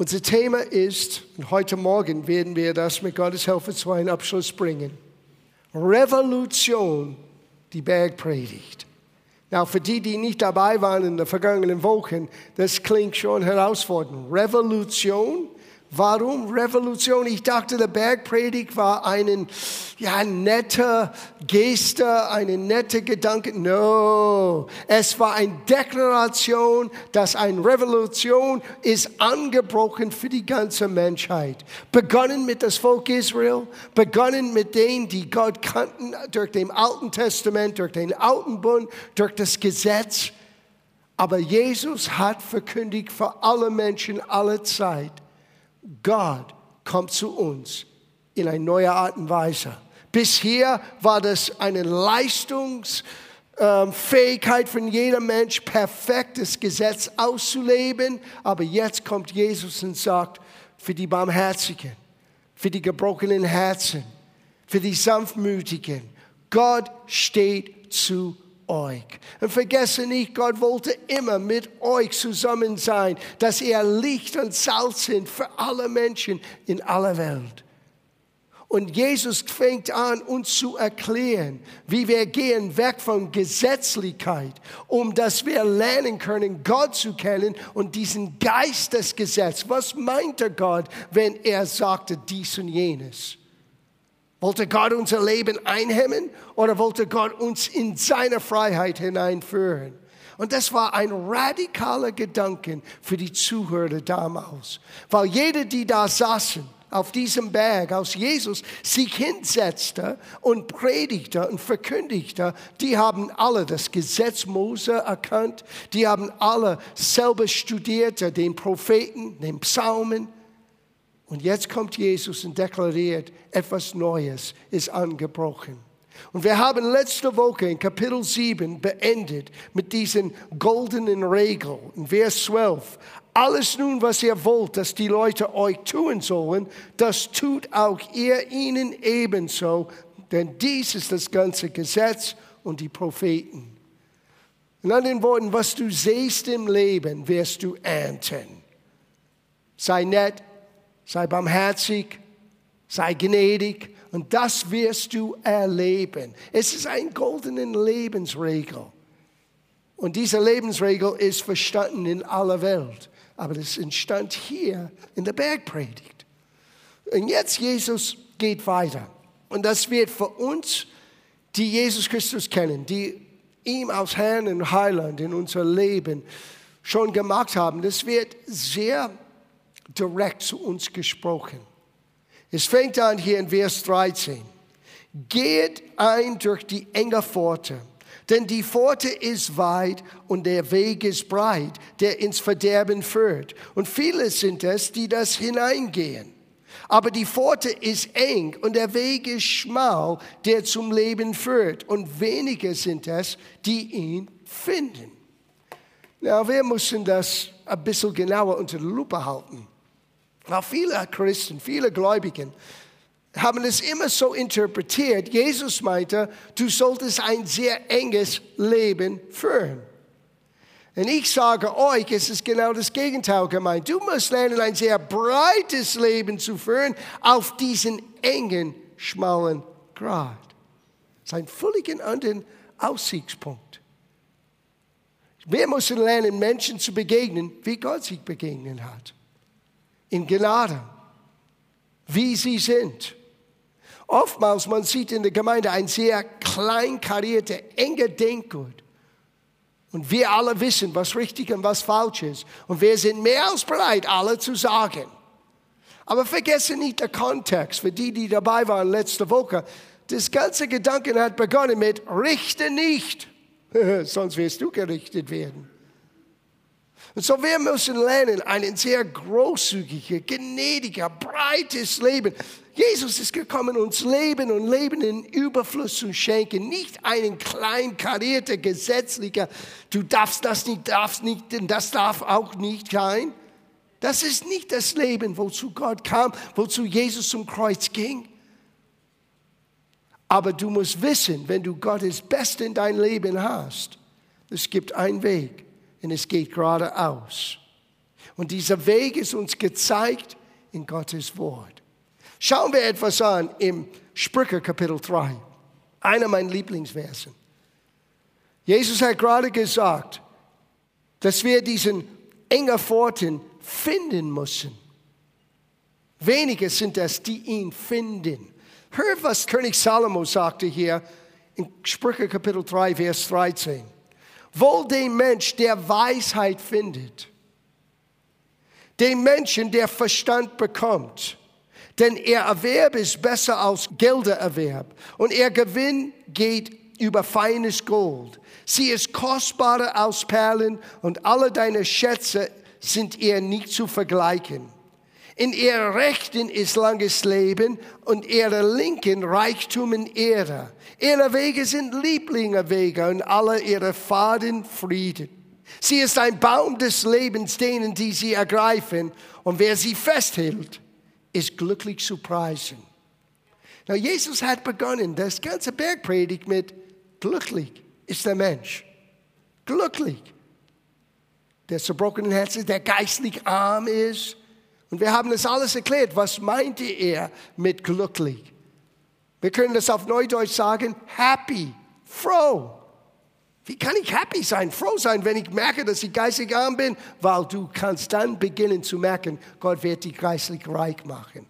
Unser Thema ist, und heute Morgen werden wir das mit Gottes Hilfe zu einem Abschluss bringen, Revolution, die Bergpredigt. Na, für die, die nicht dabei waren in den vergangenen Wochen, das klingt schon herausfordernd. Revolution, Warum Revolution? Ich dachte, der Bergpredigt war eine ja, nette Geste, eine nette Gedanke. No, es war eine Deklaration, dass eine Revolution ist angebrochen für die ganze Menschheit. Begonnen mit das Volk Israel, begonnen mit denen, die Gott kannten durch den Alten Testament, durch den Alten Bund, durch das Gesetz. Aber Jesus hat verkündigt für alle Menschen alle Zeit Gott kommt zu uns in eine neue Art und Weise. Bisher war das eine Leistungsfähigkeit von jedem Mensch, perfektes Gesetz auszuleben. Aber jetzt kommt Jesus und sagt, für die Barmherzigen, für die gebrochenen Herzen, für die Sanftmütigen, Gott steht zu euch. Und vergesse nicht, Gott wollte immer mit euch zusammen sein, dass er Licht und Salz sind für alle Menschen in aller Welt. Und Jesus fängt an, uns zu erklären, wie wir gehen weg von Gesetzlichkeit, um dass wir lernen können, Gott zu kennen und diesen Geist des Gesetzes. Was meinte Gott, wenn er sagte dies und jenes? Wollte Gott unser Leben einhemmen oder wollte Gott uns in seine Freiheit hineinführen? Und das war ein radikaler Gedanke für die Zuhörer damals. Weil jeder, die da saßen, auf diesem Berg, als Jesus sich hinsetzte und predigte und verkündigte, die haben alle das Gesetz Mose erkannt, die haben alle selber studiert, den Propheten, den Psalmen, und jetzt kommt Jesus und deklariert, etwas Neues ist angebrochen. Und wir haben letzte Woche in Kapitel 7 beendet mit diesen goldenen Regeln. In Vers 12. Alles nun, was ihr wollt, dass die Leute euch tun sollen, das tut auch ihr ihnen ebenso. Denn dies ist das ganze Gesetz und die Propheten. In anderen Worten, was du siehst im Leben, wirst du ernten. Sei nett, sei barmherzig, sei gnädig und das wirst du erleben. Es ist eine goldene Lebensregel. Und diese Lebensregel ist verstanden in aller Welt. Aber es entstand hier in der Bergpredigt. Und jetzt Jesus geht weiter. Und das wird für uns, die Jesus Christus kennen, die ihm als Herrn und Heiland in unser Leben schon gemacht haben, das wird sehr direkt zu uns gesprochen. Es fängt an hier in Vers 13. Geht ein durch die enge Pforte, denn die Pforte ist weit und der Weg ist breit, der ins Verderben führt. Und viele sind es, die das hineingehen. Aber die Pforte ist eng und der Weg ist schmal, der zum Leben führt. Und wenige sind es, die ihn finden. Na, wir müssen das ein bisschen genauer unter der Lupe halten. Weil viele Christen, viele Gläubigen haben es immer so interpretiert. Jesus meinte, du solltest ein sehr enges Leben führen. Und ich sage euch, es ist genau das Gegenteil gemeint. Du musst lernen, ein sehr breites Leben zu führen auf diesen engen, schmalen Grad. Das ist ein völlig anderer Aussichtspunkt. Wir müssen lernen, Menschen zu begegnen, wie Gott sich begegnen hat in Gnade, wie sie sind. Oftmals, man sieht in der Gemeinde ein sehr kleinkarierter, enger Denkgut. Und wir alle wissen, was richtig und was falsch ist. Und wir sind mehr als bereit, alle zu sagen. Aber vergesse nicht den Kontext. Für die, die dabei waren letzte Woche, das ganze Gedanken hat begonnen mit richte nicht, sonst wirst du gerichtet werden. Und so wir müssen lernen, ein sehr großzügiger, gnädiger, breites Leben. Jesus ist gekommen, uns Leben und Leben in Überfluss zu schenken. Nicht einen klein karierter, gesetzlicher, du darfst das nicht, darfst nicht, denn das darf auch nicht sein. Das ist nicht das Leben, wozu Gott kam, wozu Jesus zum Kreuz ging. Aber du musst wissen, wenn du Gottes Beste in dein Leben hast, es gibt einen Weg und es geht geradeaus. Und dieser Weg ist uns gezeigt in Gottes Wort. Schauen wir etwas an im Sprüche Kapitel 3. Einer meiner Lieblingsversen. Jesus hat gerade gesagt, dass wir diesen enger Pforten finden müssen. Wenige sind es, die ihn finden. Hör, was König Salomo sagte hier in Sprüche Kapitel 3, Vers 13. Wohl dem Mensch, der Weisheit findet, den Menschen, der Verstand bekommt, denn er Erwerb ist besser als Geldererwerb und er Gewinn geht über feines Gold. Sie ist kostbarer als Perlen und alle deine Schätze sind ihr nicht zu vergleichen. In ihrer Rechten ist langes Leben und ihrer Linken Reichtum und Ehre. Ihre Wege sind Lieblinge-Wege und alle ihre Faden Frieden. Sie ist ein Baum des Lebens denen, die sie ergreifen. Und wer sie festhält, ist glücklich zu preisen. Na, Jesus hat begonnen, das ganze Bergpredigt mit glücklich ist der Mensch. Glücklich. Der zerbrochenen Herzen, der geistlich arm ist. Und wir haben das alles erklärt. Was meinte er mit glücklich? Wir können das auf Neudeutsch sagen, happy, froh. Wie kann ich happy sein, froh sein, wenn ich merke, dass ich geistig arm bin? Weil du kannst dann beginnen zu merken, Gott wird dich geistlich reich machen.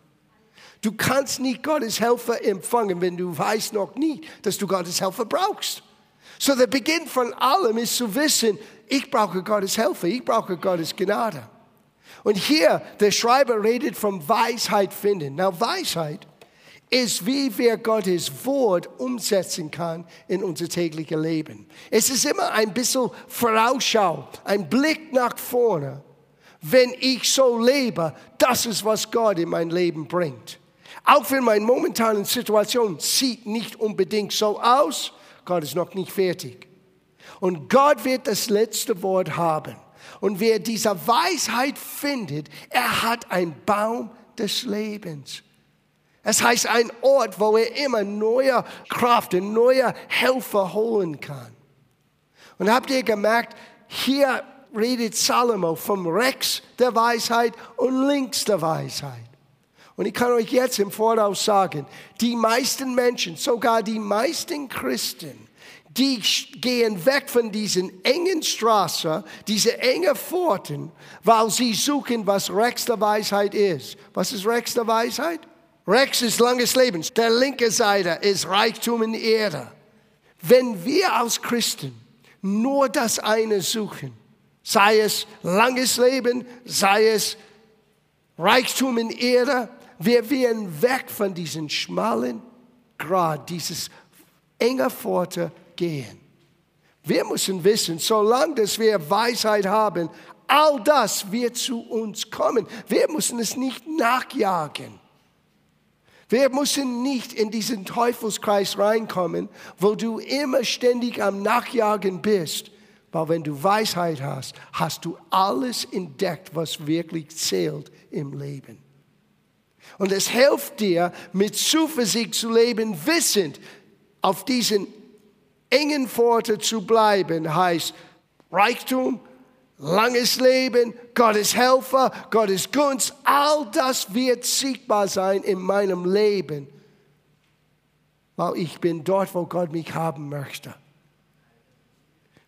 Du kannst nicht Gottes Helfer empfangen, wenn du weißt noch nicht, dass du Gottes Helfer brauchst. So der Beginn von allem ist zu wissen, ich brauche Gottes Helfer, ich brauche Gottes Gnade. Und hier, der Schreiber redet von Weisheit finden. Na, Weisheit ist, wie wir Gottes Wort umsetzen kann in unser tägliches Leben. Es ist immer ein bisschen Vorausschau, ein Blick nach vorne. Wenn ich so lebe, das ist, was Gott in mein Leben bringt. Auch wenn meine momentane Situation sieht nicht unbedingt so aus, Gott ist noch nicht fertig. Und Gott wird das letzte Wort haben. Und wer diese Weisheit findet, er hat einen Baum des Lebens. Es heißt ein Ort, wo er immer neue Kraft und neue Helfer holen kann. Und habt ihr gemerkt, hier redet Salomo vom Rex der Weisheit und links der Weisheit. Und ich kann euch jetzt im Voraus sagen, die meisten Menschen, sogar die meisten Christen, die gehen weg von diesen engen Straßen, diese engen Pforten, weil sie suchen, was Rex der Weisheit ist. Was ist Rex der Weisheit? Rex ist langes Leben. Der linke Seite ist Reichtum und Ehre. Wenn wir als Christen nur das eine suchen, sei es langes Leben, sei es Reichtum und Ehre, wir werden weg von diesem schmalen Grad, dieses enge Pforte gehen. Wir müssen wissen, solange dass wir Weisheit haben, all das wird zu uns kommen. Wir müssen es nicht nachjagen. Wir müssen nicht in diesen Teufelskreis reinkommen, wo du immer ständig am Nachjagen bist. Weil wenn du Weisheit hast, hast du alles entdeckt, was wirklich zählt im Leben. Und es hilft dir, mit Zuversicht zu leben, wissend, auf diesen engen Pforte zu bleiben, heißt Reichtum, langes Leben, Gottes Helfer, Gottes Gunst, all das wird sichtbar sein in meinem Leben, weil ich bin dort, wo Gott mich haben möchte.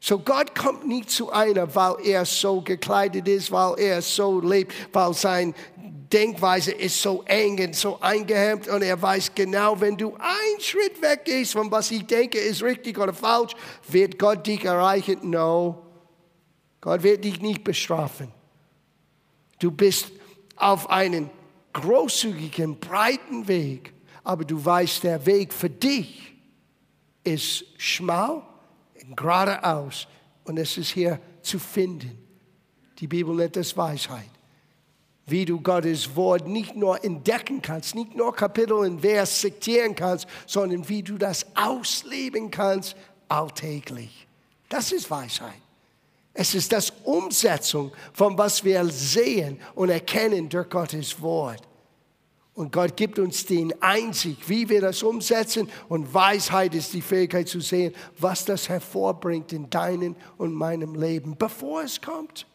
So Gott kommt nicht zu einer, weil er so gekleidet ist, weil er so lebt, weil sein Denkweise ist so eng und so eingehemmt und er weiß genau, wenn du einen Schritt weggehst von was ich denke, ist richtig oder falsch, wird Gott dich erreichen. No. Gott wird dich nicht bestrafen. Du bist auf einem großzügigen, breiten Weg, aber du weißt, der Weg für dich ist schmal geradeaus und es ist hier zu finden. Die Bibel nennt es Weisheit. Wie du Gottes Wort nicht nur entdecken kannst, nicht nur Kapitel und Vers zitieren kannst, sondern wie du das ausleben kannst alltäglich. Das ist Weisheit. Es ist das Umsetzung von was wir sehen und erkennen durch Gottes Wort. Und Gott gibt uns den Einzig, wie wir das umsetzen. Und Weisheit ist die Fähigkeit zu sehen, was das hervorbringt in deinem und meinem Leben, bevor es kommt.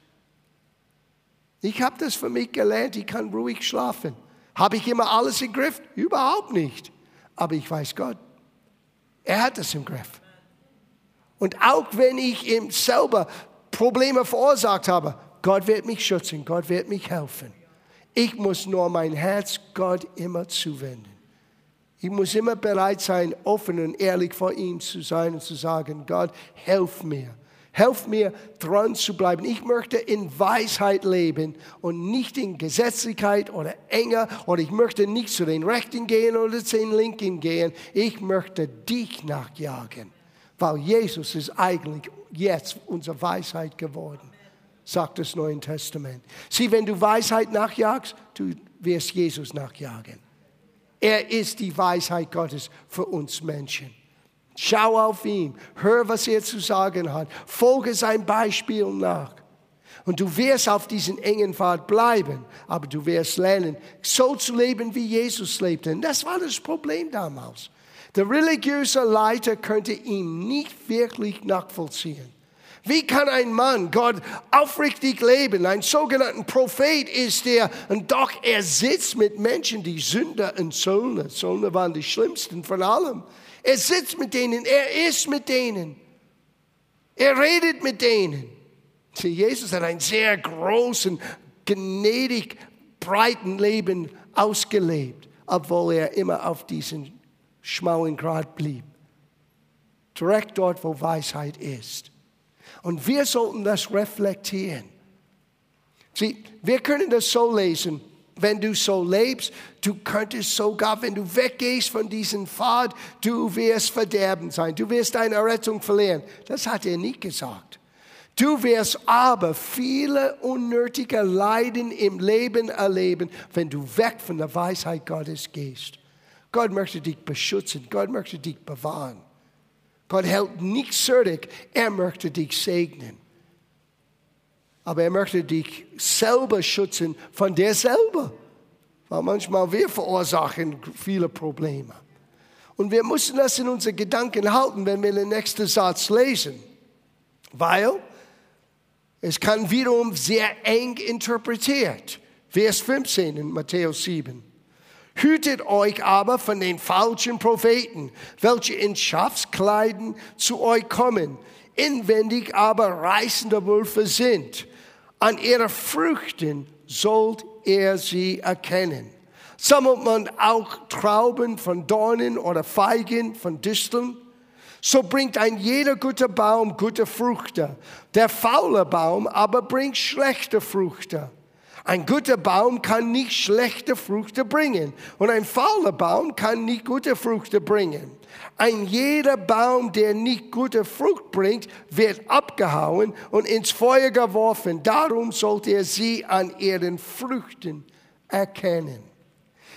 Ich habe das für mich gelernt, ich kann ruhig schlafen. Habe ich immer alles im Griff? Überhaupt nicht. Aber ich weiß Gott. Er hat das im Griff. Und auch wenn ich ihm selber Probleme verursacht habe, Gott wird mich schützen, Gott wird mich helfen. Ich muss nur mein Herz Gott immer zuwenden. Ich muss immer bereit sein, offen und ehrlich vor ihm zu sein und zu sagen, Gott, helf mir. Helf mir, dran zu bleiben. Ich möchte in Weisheit leben und nicht in Gesetzlichkeit oder Enge oder ich möchte nicht zu den Rechten gehen oder zu den Linken gehen. Ich möchte dich nachjagen, weil Jesus ist eigentlich jetzt unsere Weisheit geworden, sagt das Neue Testament. Sieh, wenn du Weisheit nachjagst, du wirst Jesus nachjagen. Er ist die Weisheit Gottes für uns Menschen. Schau auf ihn, hör, was er zu sagen hat, folge sein Beispiel nach. Und du wirst auf diesen engen Pfad bleiben, aber du wirst lernen, so zu leben, wie Jesus lebte. Und das war das Problem damals. Der religiöse Leiter könnte ihn nicht wirklich nachvollziehen. Wie kann ein Mann Gott aufrichtig leben? Ein sogenannter Prophet ist er, und doch er sitzt mit Menschen, die Sünder und Söldner. Söldner waren die schlimmsten von allem. Er sitzt mit denen, er ist mit denen, er redet mit denen. Sie, Jesus hat ein sehr großen, gnädig, breiten Leben ausgelebt, obwohl er immer auf diesem schmalen Grad blieb. Direkt dort, wo Weisheit ist. Und wir sollten das reflektieren. Sieh, wir können das so lesen. Wenn du so lebst, du könntest sogar, wenn du weggehst von diesem Pfad, du wirst verderben sein. Du wirst deine Rettung verlieren. Das hat er nicht gesagt. Du wirst aber viele unnötige Leiden im Leben erleben, wenn du weg von der Weisheit Gottes gehst. Gott möchte dich beschützen. Gott möchte dich bewahren. Gott hält nichts zurück. Er möchte dich segnen. Aber er möchte dich selber schützen von dir selber. Weil manchmal wir verursachen viele Probleme. Und wir müssen das in unseren Gedanken halten, wenn wir den nächsten Satz lesen. Weil es kann wiederum sehr eng interpretiert. Vers 15 in Matthäus 7. Hütet euch aber von den falschen Propheten, welche in Schafskleiden zu euch kommen, inwendig aber reißende Wölfe sind. An ihren Früchten sollt ihr sie erkennen. Sammelt man auch Trauben von Dornen oder Feigen von Disteln? So bringt ein jeder gute Baum gute Früchte. Der faule Baum aber bringt schlechte Früchte. Ein guter Baum kann nicht schlechte Früchte bringen und ein fauler Baum kann nicht gute Früchte bringen. Ein jeder Baum, der nicht gute Frucht bringt, wird abgehauen und ins Feuer geworfen. Darum sollt ihr sie an ihren Früchten erkennen.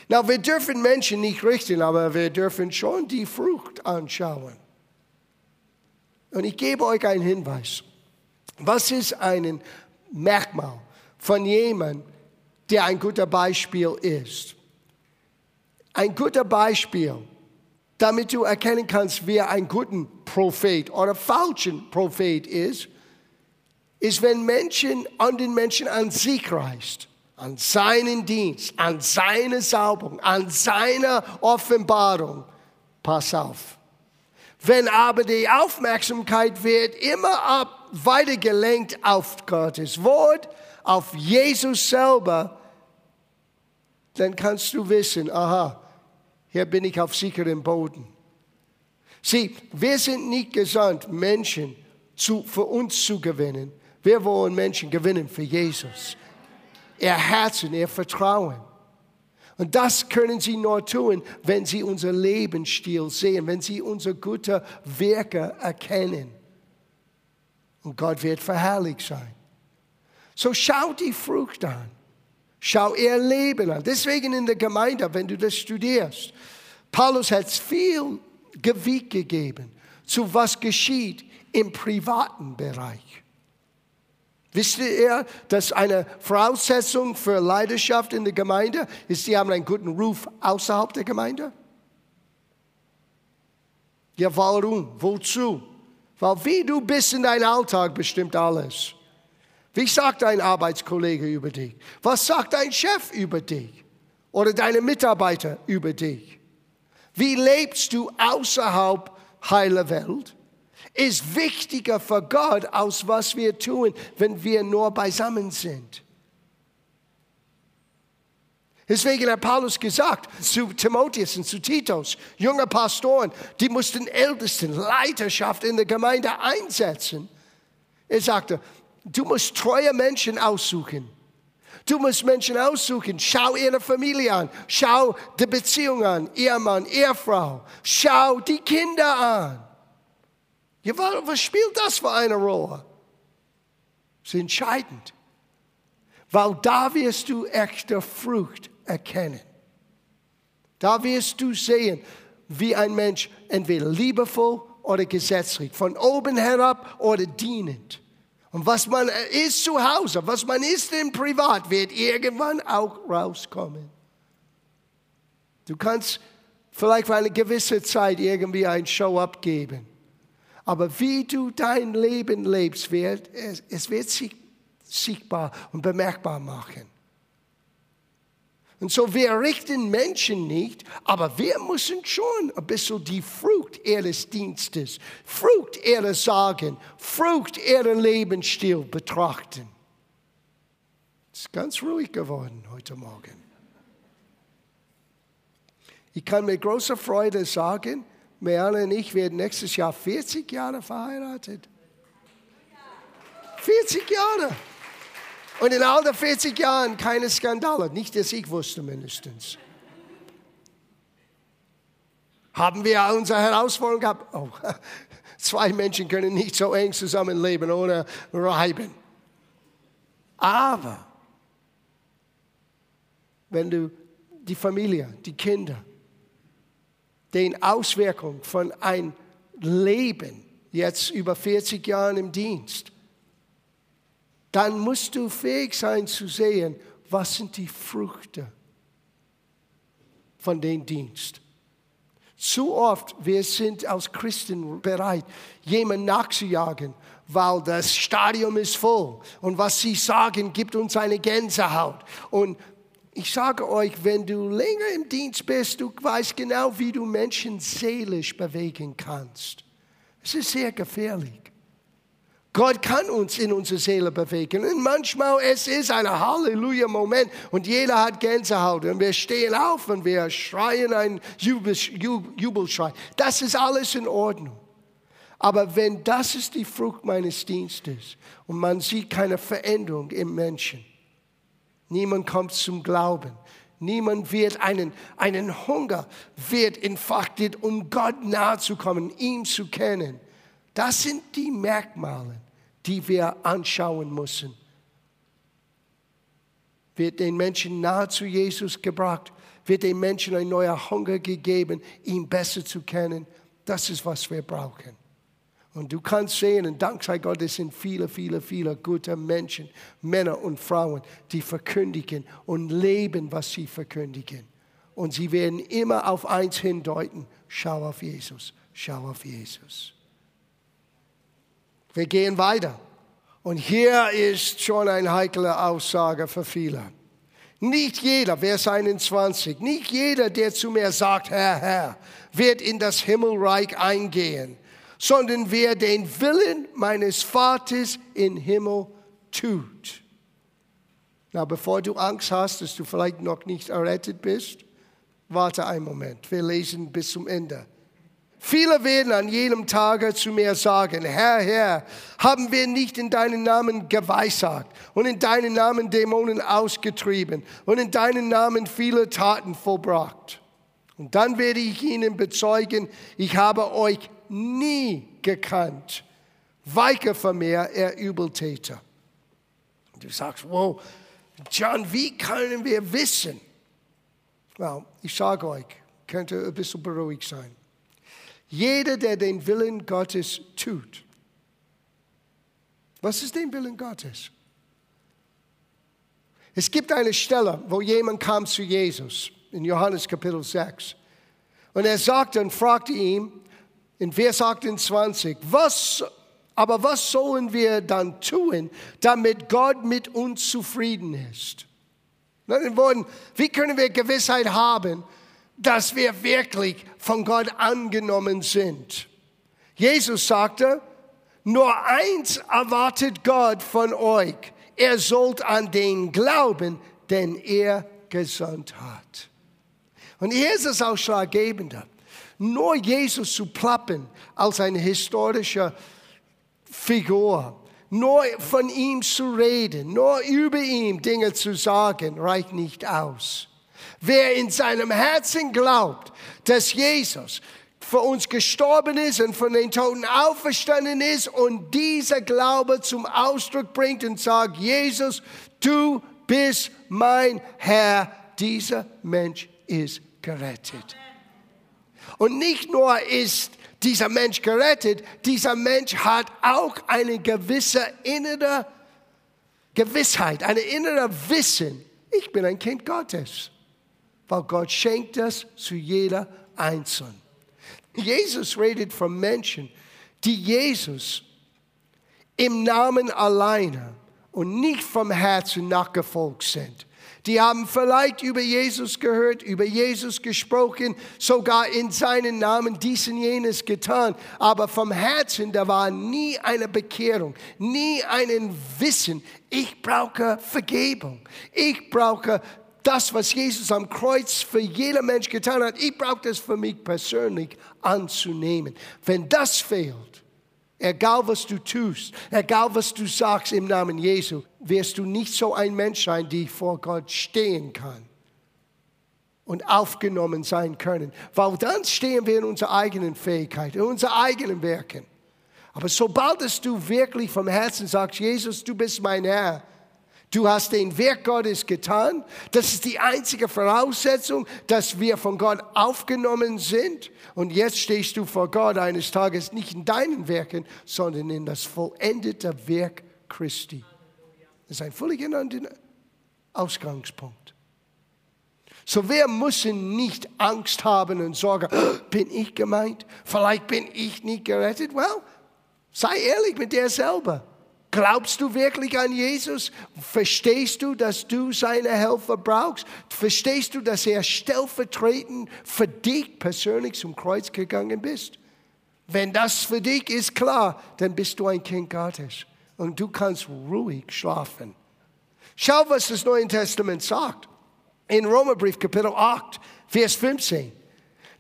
Na, wir dürfen Menschen nicht richten, aber wir dürfen schon die Frucht anschauen. Und ich gebe euch einen Hinweis. Was ist ein Merkmal von jemandem, der ein guter Beispiel ist. Ein guter Beispiel, damit du erkennen kannst, wer ein guter Prophet oder falschen Prophet ist, ist, wenn Menschen an den Menschen an sich reißt, an seinen Dienst, an seine Salbung, an seine Offenbarung. Pass auf. Wenn aber die Aufmerksamkeit wird immer ab weiter auf Gottes Wort, auf Jesus selber, dann kannst du wissen, aha, hier bin ich auf sicherem Boden. Sieh, wir sind nicht gesandt, Menschen zu, für uns zu gewinnen. Wir wollen Menschen gewinnen für Jesus. Ihr Herzen, ihr Vertrauen. Und das können sie nur tun, wenn sie unser Lebensstil sehen, wenn sie unsere guten Werke erkennen. Und Gott wird verherrlicht sein. So schau die Frucht an. Schau ihr Leben an. Deswegen in der Gemeinde, wenn du das studierst, Paulus hat viel Gewicht gegeben zu was geschieht im privaten Bereich. Wisst ihr, dass eine Voraussetzung für Leidenschaft in der Gemeinde ist, sie haben einen guten Ruf außerhalb der Gemeinde? Ja, warum? Wozu? Weil wie du bist in deinem Alltag bestimmt alles. Wie sagt dein Arbeitskollege über dich? Was sagt dein Chef über dich? Oder deine Mitarbeiter über dich? Wie lebst du außerhalb heiler Welt? Ist wichtiger für Gott, als was wir tun, wenn wir nur beisammen sind. Deswegen hat Paulus gesagt zu Timotheus und zu Titus, junge Pastoren, die mussten Ältesten, Leiterschaft in der Gemeinde einsetzen. Er sagte, du musst treue Menschen aussuchen. Du musst Menschen aussuchen. Schau ihre Familie an. Schau die Beziehung an. Ehemann, Ehefrau. Schau die Kinder an. Was spielt das für eine Rolle? Das ist entscheidend. Weil da wirst du echte Frucht erkennen. Da wirst du sehen, wie ein Mensch entweder liebevoll oder gesetzlich, von oben herab oder dienend. Und was man ist zu Hause, was man ist im Privat, wird irgendwann auch rauskommen. Du kannst vielleicht für eine gewisse Zeit irgendwie ein Show abgeben. Aber wie du dein Leben lebst, wird, es, es wird sich sichtbar und bemerkbar machen. Und so, wir richten Menschen nicht, aber wir müssen schon ein bisschen die Frucht ihres Dienstes, Frucht ihrer Sagen, Frucht ihrer Lebensstil betrachten. Es ist ganz ruhig geworden heute Morgen. Ich kann mit großer Freude sagen, Meana und ich werden nächstes Jahr 40 Jahre verheiratet. 40 Jahre. Und in all den 40 Jahren keine Skandale, nicht, dass ich wusste mindestens. Haben wir unsere Herausforderung gehabt? Oh, zwei Menschen können nicht so eng zusammenleben ohne Reiben. Aber wenn du die Familie, die Kinder, den Auswirkungen von ein Leben, jetzt über 40 Jahren im Dienst, dann musst du fähig sein zu sehen, was sind die Früchte von dem Dienst. Zu oft, wir sind als Christen bereit, jemand nachzujagen, weil das Stadion ist voll. Und was sie sagen, gibt uns eine Gänsehaut. Und ich sage euch, wenn du länger im Dienst bist, du weißt genau, wie du Menschen seelisch bewegen kannst. Es ist sehr gefährlich. Gott kann uns in unsere Seele bewegen. Und manchmal es ist ein Halleluja-Moment und jeder hat Gänsehaut und wir stehen auf und wir schreien einen Jubel, Jubelschrei. Das ist alles in Ordnung. Aber wenn das ist die Frucht meines Dienstes und man sieht keine Veränderung im Menschen, niemand kommt zum Glauben, niemand wird einen, einen Hunger wird entfachtet, um Gott nahe zu kommen, ihn zu kennen das sind die Merkmale, die wir anschauen müssen. Wird den Menschen nahe zu Jesus gebracht? Wird den Menschen ein neuer Hunger gegeben, ihn besser zu kennen? Das ist, was wir brauchen. Und du kannst sehen, und dank sei Gott, es sind viele, viele, viele gute Menschen, Männer und Frauen, die verkündigen und leben, was sie verkündigen. Und sie werden immer auf eins hindeuten, schau auf Jesus, schau auf Jesus. Wir gehen weiter. Und hier ist schon eine heikle Aussage für viele. Nicht jeder, Vers 21, nicht jeder, der zu mir sagt, Herr, Herr, wird in das Himmelreich eingehen, sondern wer den Willen meines Vaters im Himmel tut. Na, bevor du Angst hast, dass du vielleicht noch nicht errettet bist, warte einen Moment. Wir lesen bis zum Ende. Viele werden an jenem Tage zu mir sagen, Herr, Herr, haben wir nicht in deinen Namen geweissagt und in deinen Namen Dämonen ausgetrieben und in deinen Namen viele Taten vollbracht. Und dann werde ich ihnen bezeugen, ich habe euch nie gekannt. Weiche von mir, er Übeltäter. Du sagst, wow, John, wie können wir wissen? Well, ich sage euch, könnte ein bisschen beruhigt sein. Jeder, der den Willen Gottes tut. Was ist der Willen Gottes? Es gibt eine Stelle, wo jemand kam zu Jesus, in Johannes Kapitel 6. Und er sagte und fragte ihn in Vers 28, was Aber was sollen wir dann tun, damit Gott mit uns zufrieden ist? In Worten, wie können wir Gewissheit haben, dass wir wirklich von Gott angenommen sind? Jesus sagte, nur eins erwartet Gott von euch. Er sollt an den glauben, den er gesandt hat. Und hier ist es ausschlaggebender. Nur Jesus zu plappen als eine historische Figur, nur von ihm zu reden, nur über ihn Dinge zu sagen, reicht nicht aus. Wer in seinem Herzen glaubt, dass Jesus für uns gestorben ist und von den Toten auferstanden ist und dieser Glaube zum Ausdruck bringt und sagt, Jesus, du bist mein Herr, dieser Mensch ist gerettet. Und nicht nur ist dieser Mensch gerettet, dieser Mensch hat auch eine gewisse innere Gewissheit, eine innere Wissen. Ich bin ein Kind Gottes, weil Gott schenkt das zu jeder Einzelnen. Jesus redet von Menschen, die Jesus im Namen alleine und nicht vom Herzen nachgefolgt sind. Die haben vielleicht über Jesus gehört, über Jesus gesprochen, sogar in seinen Namen dies und jenes getan. Aber vom Herzen, da war nie eine Bekehrung, nie ein Wissen. Ich brauche Vergebung. Ich brauche das, was Jesus am Kreuz für jeder Mensch getan hat. Ich brauche das für mich persönlich anzunehmen. Wenn das fehlt, egal was du tust, egal was du sagst im Namen Jesu, wirst du nicht so ein Mensch sein, der vor Gott stehen kann und aufgenommen sein können. Weil dann stehen wir in unserer eigenen Fähigkeit, in unseren eigenen Werken. Aber sobald es du wirklich vom Herzen sagst, Jesus, du bist mein Herr, Du hast den Werk Gottes getan. Das ist die einzige Voraussetzung, dass wir von Gott aufgenommen sind. Und jetzt stehst du vor Gott eines Tages nicht in deinen Werken, sondern in das vollendete Werk Christi. Das ist ein völlig anderer Ausgangspunkt. So wir müssen nicht Angst haben und Sorge, bin ich gemeint? Vielleicht bin ich nicht gerettet. Well, sei ehrlich mit dir selber. Glaubst du wirklich an Jesus? Verstehst du, dass du seine Helfer brauchst? Verstehst du, dass er stellvertretend für dich persönlich zum Kreuz gegangen bist? Wenn das für dich ist klar, dann bist du ein Kind Gottes und du kannst ruhig schlafen. Schau, was das Neue Testament sagt. In Römerbrief Kapitel 8, Vers 15.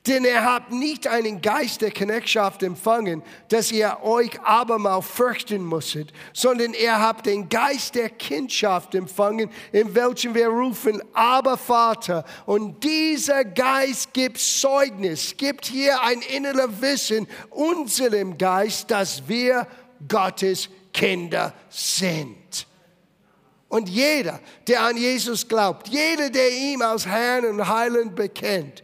Denn ihr habt nicht einen Geist der Knechtschaft empfangen, dass ihr euch abermal fürchten musstet, sondern ihr habt den Geist der Kindschaft empfangen, in welchem wir rufen, aber Vater. Und dieser Geist gibt Zeugnis, gibt hier ein inneres Wissen unserem Geist, dass wir Gottes Kinder sind. Und jeder, der an Jesus glaubt, jeder, der ihm als Herrn und Heiland bekennt,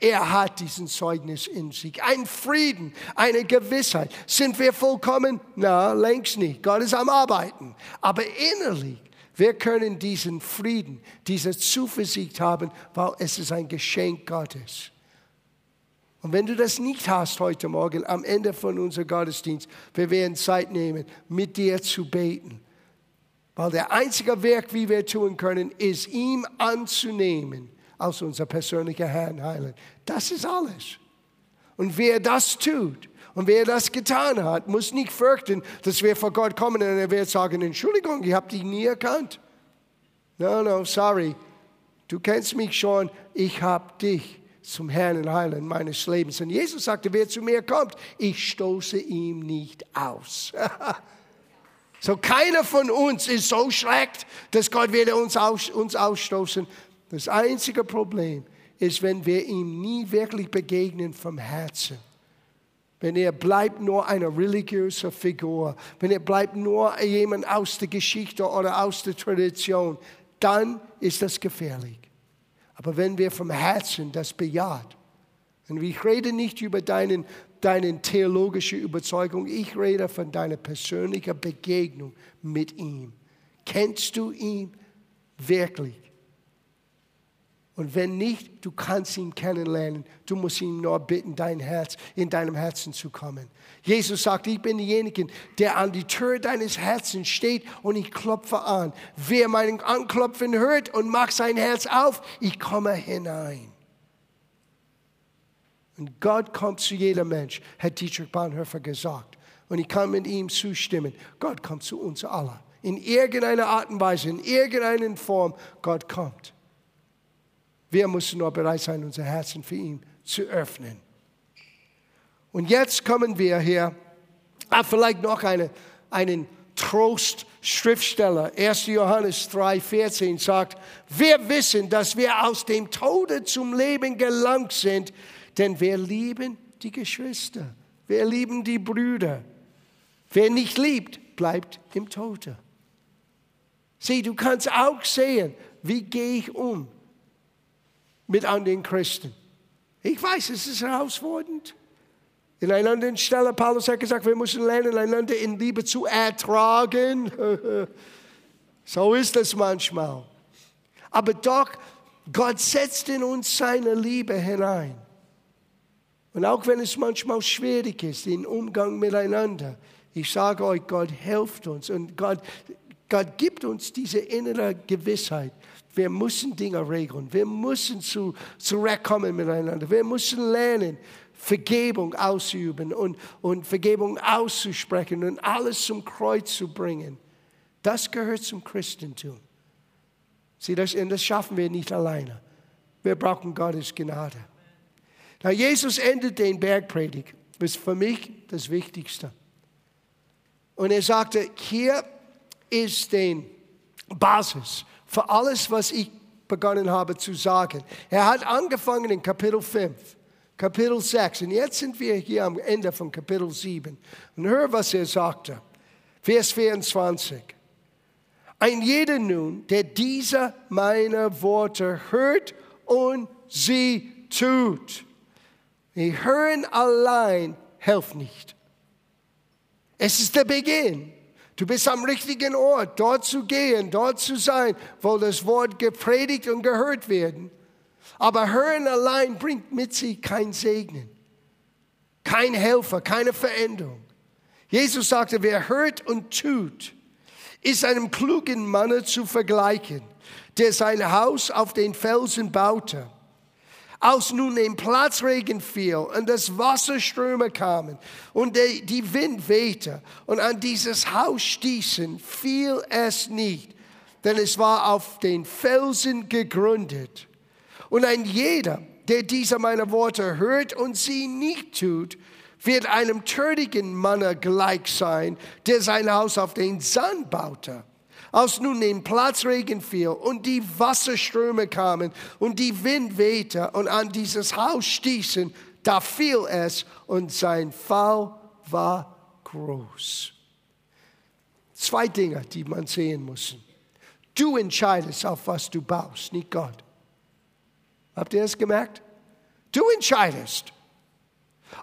er hat diesen Zeugnis in sich. Ein Frieden, eine Gewissheit. Sind wir vollkommen? Na, längst nicht. Gott ist am Arbeiten. Aber innerlich, wir können diesen Frieden, diese Zuversicht haben, weil es ist ein Geschenk Gottes. Und wenn du das nicht hast heute Morgen, am Ende von unserem Gottesdienst, wir werden Zeit nehmen, mit dir zu beten. Weil der einzige Werk, wie wir tun können, ist, ihm anzunehmen als unser persönlicher Herr und Heiland. Das ist alles. Und wer das tut und wer das getan hat, muss nicht fürchten, dass wir vor Gott kommen und er wird sagen, Entschuldigung, ich habe dich nie erkannt. No, no, sorry. Du kennst mich schon, ich habe dich zum Herrn und Heiland meines Lebens. Und Jesus sagte, wer zu mir kommt, ich stoße ihm nicht aus. so keiner von uns ist so schlecht, dass Gott werde uns, aus, uns ausstoßen. Das einzige Problem ist, wenn wir ihm nie wirklich begegnen vom Herzen. Wenn er bleibt nur eine religiöse Figur, wenn er bleibt nur jemand aus der Geschichte oder aus der Tradition, dann ist das gefährlich. Aber wenn wir vom Herzen das bejaht, und ich rede nicht über deinen, deine theologische Überzeugung, ich rede von deiner persönlichen Begegnung mit ihm. Kennst du ihn wirklich? Und wenn nicht, du kannst ihn kennenlernen. Du musst ihn nur bitten, dein Herz, in deinem Herzen zu kommen. Jesus sagt, ich bin derjenige, der an die Tür deines Herzens steht und ich klopfe an. Wer meinen Anklopfen hört und macht sein Herz auf, ich komme hinein. Und Gott kommt zu jedem Mensch, hat Dietrich Bonhoeffer gesagt. Und ich kann mit ihm zustimmen. Gott kommt zu uns alle. In irgendeiner Art und Weise, in irgendeiner Form, Gott kommt. Wir müssen nur bereit sein, unser Herzen für ihn zu öffnen. Und jetzt kommen wir hier, ah, vielleicht noch eine, einen Trost-Schriftsteller. 1. Johannes 3,14 sagt, wir wissen, dass wir aus dem Tode zum Leben gelangt sind, denn wir lieben die Geschwister, wir lieben die Brüder. Wer nicht liebt, bleibt im Tode. Sieh, du kannst auch sehen, wie gehe ich um mit anderen Christen. Ich weiß, es ist herausfordernd. In einer anderen Stelle, Paulus hat gesagt, wir müssen lernen, einander in Liebe zu ertragen. so ist es manchmal. Aber doch, Gott setzt in uns seine Liebe hinein. Und auch wenn es manchmal schwierig ist, den Umgang miteinander, ich sage euch, Gott hilft uns und Gott, Gott gibt uns diese innere Gewissheit. Wir müssen Dinge regeln. Wir müssen zu, zurückkommen miteinander. Wir müssen lernen, Vergebung auszuüben und, und Vergebung auszusprechen und alles zum Kreuz zu bringen. Das gehört zum Christentum. Sieh, das, das schaffen wir nicht alleine. Wir brauchen Gottes Gnade. Na, Jesus endet den Bergpredigt. Das ist für mich das Wichtigste. Und er sagte, hier ist die Basis für alles, was ich begonnen habe zu sagen. Er hat angefangen in Kapitel 5, Kapitel 6 und jetzt sind wir hier am Ende von Kapitel 7. Und hör, was er sagte. Vers 24. Ein jeder nun, der diese meine Worte hört und sie tut. Die Hören allein hilft nicht. Es ist der Beginn. Du bist am richtigen Ort, dort zu gehen, dort zu sein, wo das Wort gepredigt und gehört werden. Aber Hören allein bringt mit sich kein Segnen, kein Helfer, keine Veränderung. Jesus sagte, wer hört und tut, ist einem klugen Mann zu vergleichen, der sein Haus auf den Felsen baute als nun ein Platzregen fiel und das Wasserströme kamen und die, die Wind wehte und an dieses Haus stießen, fiel es nicht, denn es war auf den Felsen gegründet. Und ein jeder, der diese meine Worte hört und sie nicht tut, wird einem törigen Mann gleich sein, der sein Haus auf den Sand baute. Als nun den Platzregen fiel und die Wasserströme kamen und die Wind wehte und an dieses Haus stießen, da fiel es und sein Fall war groß. Zwei Dinge, die man sehen muss. Du entscheidest, auf was du baust, nicht Gott. Habt ihr das gemerkt? Du entscheidest.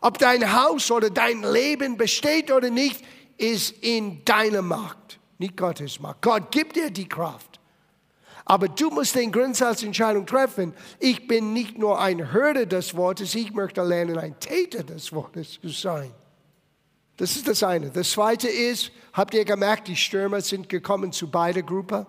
Ob dein Haus oder dein Leben besteht oder nicht, ist in deiner Macht nicht Gottes Macht. Gott gibt dir die Kraft. Aber du musst den Grundsatzentscheidung treffen. Ich bin nicht nur ein Hörer des Wortes, ich möchte lernen, ein Täter des Wortes zu sein. Das ist das eine. Das zweite ist, habt ihr gemerkt, die Stürmer sind gekommen zu beider Gruppen?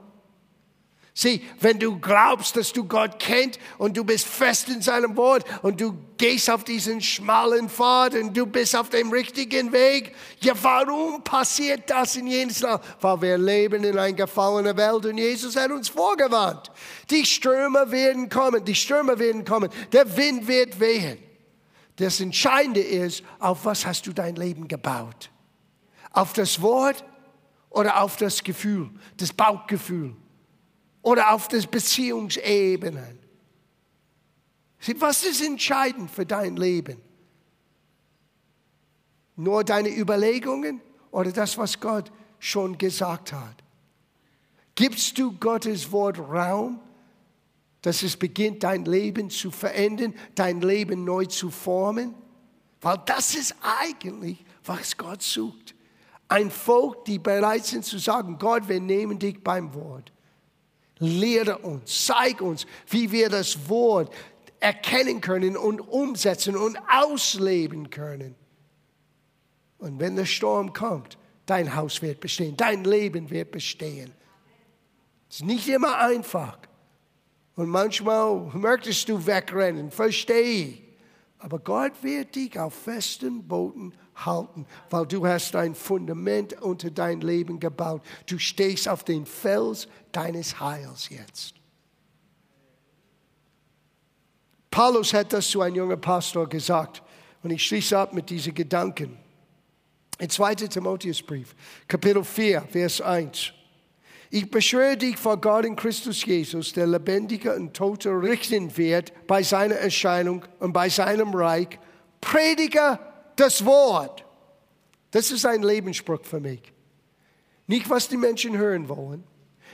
Sieh, wenn du glaubst, dass du Gott kennt und du bist fest in seinem Wort und du gehst auf diesen schmalen Pfad und du bist auf dem richtigen Weg, ja, warum passiert das in jenes Land? Weil wir leben in einer gefallenen Welt und Jesus hat uns vorgewarnt. Die Stürme werden kommen, die Stürme werden kommen, der Wind wird wehen. Das Entscheidende ist, auf was hast du dein Leben gebaut? Auf das Wort oder auf das Gefühl, das Bauchgefühl? Oder auf der Beziehungsebene. Was ist entscheidend für dein Leben? Nur deine Überlegungen oder das, was Gott schon gesagt hat? Gibst du Gottes Wort Raum, dass es beginnt, dein Leben zu verändern, dein Leben neu zu formen? Weil das ist eigentlich, was Gott sucht. Ein Volk, die bereit sind zu sagen, Gott, wir nehmen dich beim Wort. Lehre uns, zeig uns, wie wir das Wort erkennen können und umsetzen und ausleben können. Und wenn der Sturm kommt, dein Haus wird bestehen, dein Leben wird bestehen. Es ist nicht immer einfach. Und manchmal möchtest du wegrennen, verstehe ich. Aber Gott wird dich auf festen Boden halten, weil du hast ein Fundament unter dein Leben gebaut. Du stehst auf den Fels deines Heils jetzt. Paulus hat das zu einem jungen Pastor gesagt. Und ich schließe ab mit diesen Gedanken. In 2. Timotheusbrief, Kapitel 4, Vers 1. Ich beschwöre dich vor Gott in Christus Jesus, der lebendige und tote richten wird bei seiner Erscheinung und bei seinem Reich. Predige das Wort. Das ist ein Lebensspruch für mich. Nicht, was die Menschen hören wollen.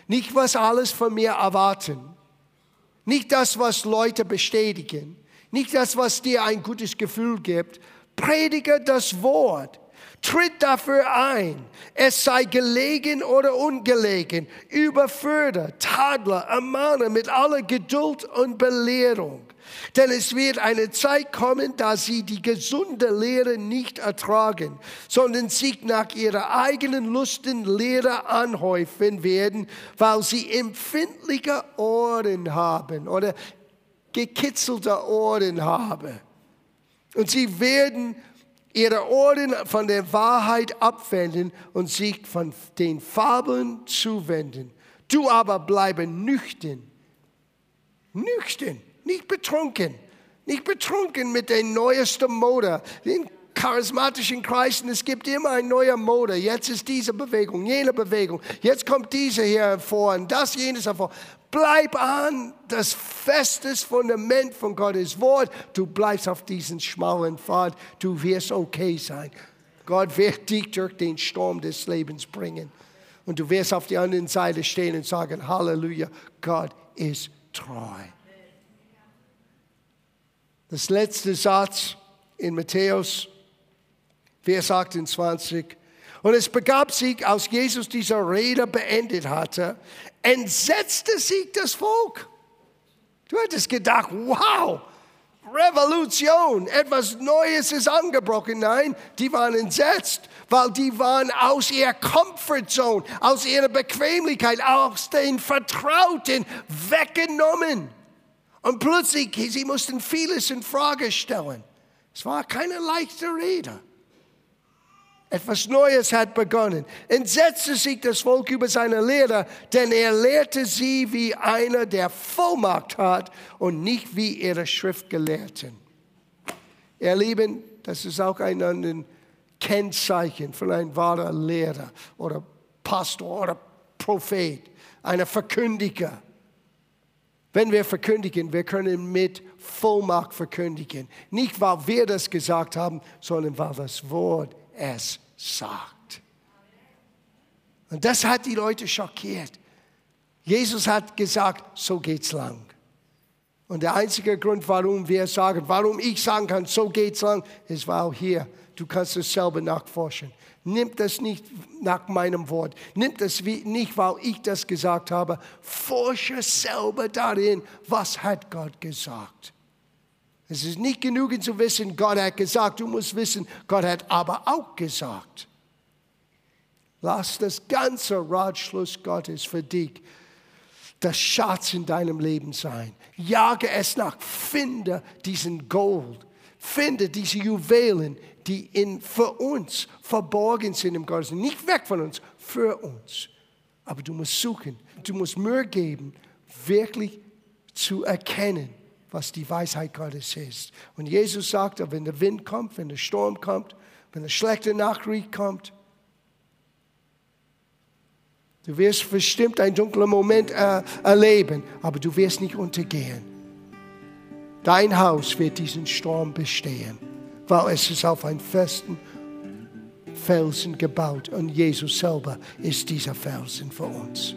Nicht, was alles von mir erwarten. Nicht das, was Leute bestätigen. Nicht das, was dir ein gutes Gefühl gibt. Predige das Wort. Tritt dafür ein. Es sei gelegen oder ungelegen. Überfördere, tadler, ermahne mit aller Geduld und Belehrung. Denn es wird eine Zeit kommen, da sie die gesunde Lehre nicht ertragen, sondern sich nach ihrer eigenen Lusten Lehre anhäufen werden, weil sie empfindliche Ohren haben oder gekitzelte Ohren haben. Und sie werden ihre Ohren von der Wahrheit abwenden und sich von den Fabeln zuwenden. Du aber bleibe nüchtern. Nüchtern, nicht betrunken. Nicht betrunken mit der neuesten Mode. Charismatischen Kreisen, es gibt immer eine neue Mode. Jetzt ist diese Bewegung, jene Bewegung. Jetzt kommt diese hier hervor und das, jenes hervor. Bleib an das festes Fundament von Gottes Wort. Du bleibst auf diesem schmalen Pfad. Du wirst okay sein. Gott wird dich durch den Sturm des Lebens bringen. Und du wirst auf der anderen Seite stehen und sagen, Halleluja, Gott ist treu. Das letzte Satz in Matthäus, Vers 28. Und es begab sich, als Jesus diese Rede beendet hatte, entsetzte sich das Volk. Du hättest gedacht, wow, Revolution, etwas Neues ist angebrochen. Nein, die waren entsetzt, weil die waren aus ihrer Comfortzone, aus ihrer Bequemlichkeit, aus den Vertrauten weggenommen. Und plötzlich, sie mussten vieles in Frage stellen. Es war keine leichte Rede. Etwas Neues hat begonnen. Entsetzte sich das Volk über seine Lehre, denn er lehrte sie wie einer, der Vollmacht hat und nicht wie ihre Schriftgelehrten. Ihr Lieben, das ist auch ein Kennzeichen von einem wahren Lehrer oder Pastor oder Prophet, einer Verkündiger. Wenn wir verkündigen, wir können mit Vollmacht verkündigen. Nicht, weil wir das gesagt haben, sondern weil das Wort es sagt. Und das hat die Leute schockiert. Jesus hat gesagt, so geht's lang. Und der einzige Grund, warum wir sagen, warum ich sagen kann, so geht's lang, ist, weil hier, du kannst es selber nachforschen. Nimm das nicht nach meinem Wort. Nimm das nicht, weil ich das gesagt habe. Forsche selber darin, was hat Gott gesagt. Es ist nicht genug zu wissen, Gott hat gesagt. Du musst wissen, Gott hat aber auch gesagt. Lass das ganze Ratschluss Gottes für dich das Schatz in deinem Leben sein. Jage es nach, finde diesen Gold, finde diese Juwelen, die in, für uns verborgen sind im Gottes. Nicht weg von uns, für uns. Aber du musst suchen, du musst Mühe geben, wirklich zu erkennen, was die Weisheit Gottes ist. Und Jesus sagt, wenn der Wind kommt, wenn der Sturm kommt, wenn eine schlechte Nachricht kommt, du wirst bestimmt einen dunklen Moment äh, erleben, aber du wirst nicht untergehen. Dein Haus wird diesen Sturm bestehen, weil es ist auf einen festen Felsen gebaut und Jesus selber ist dieser Felsen für uns.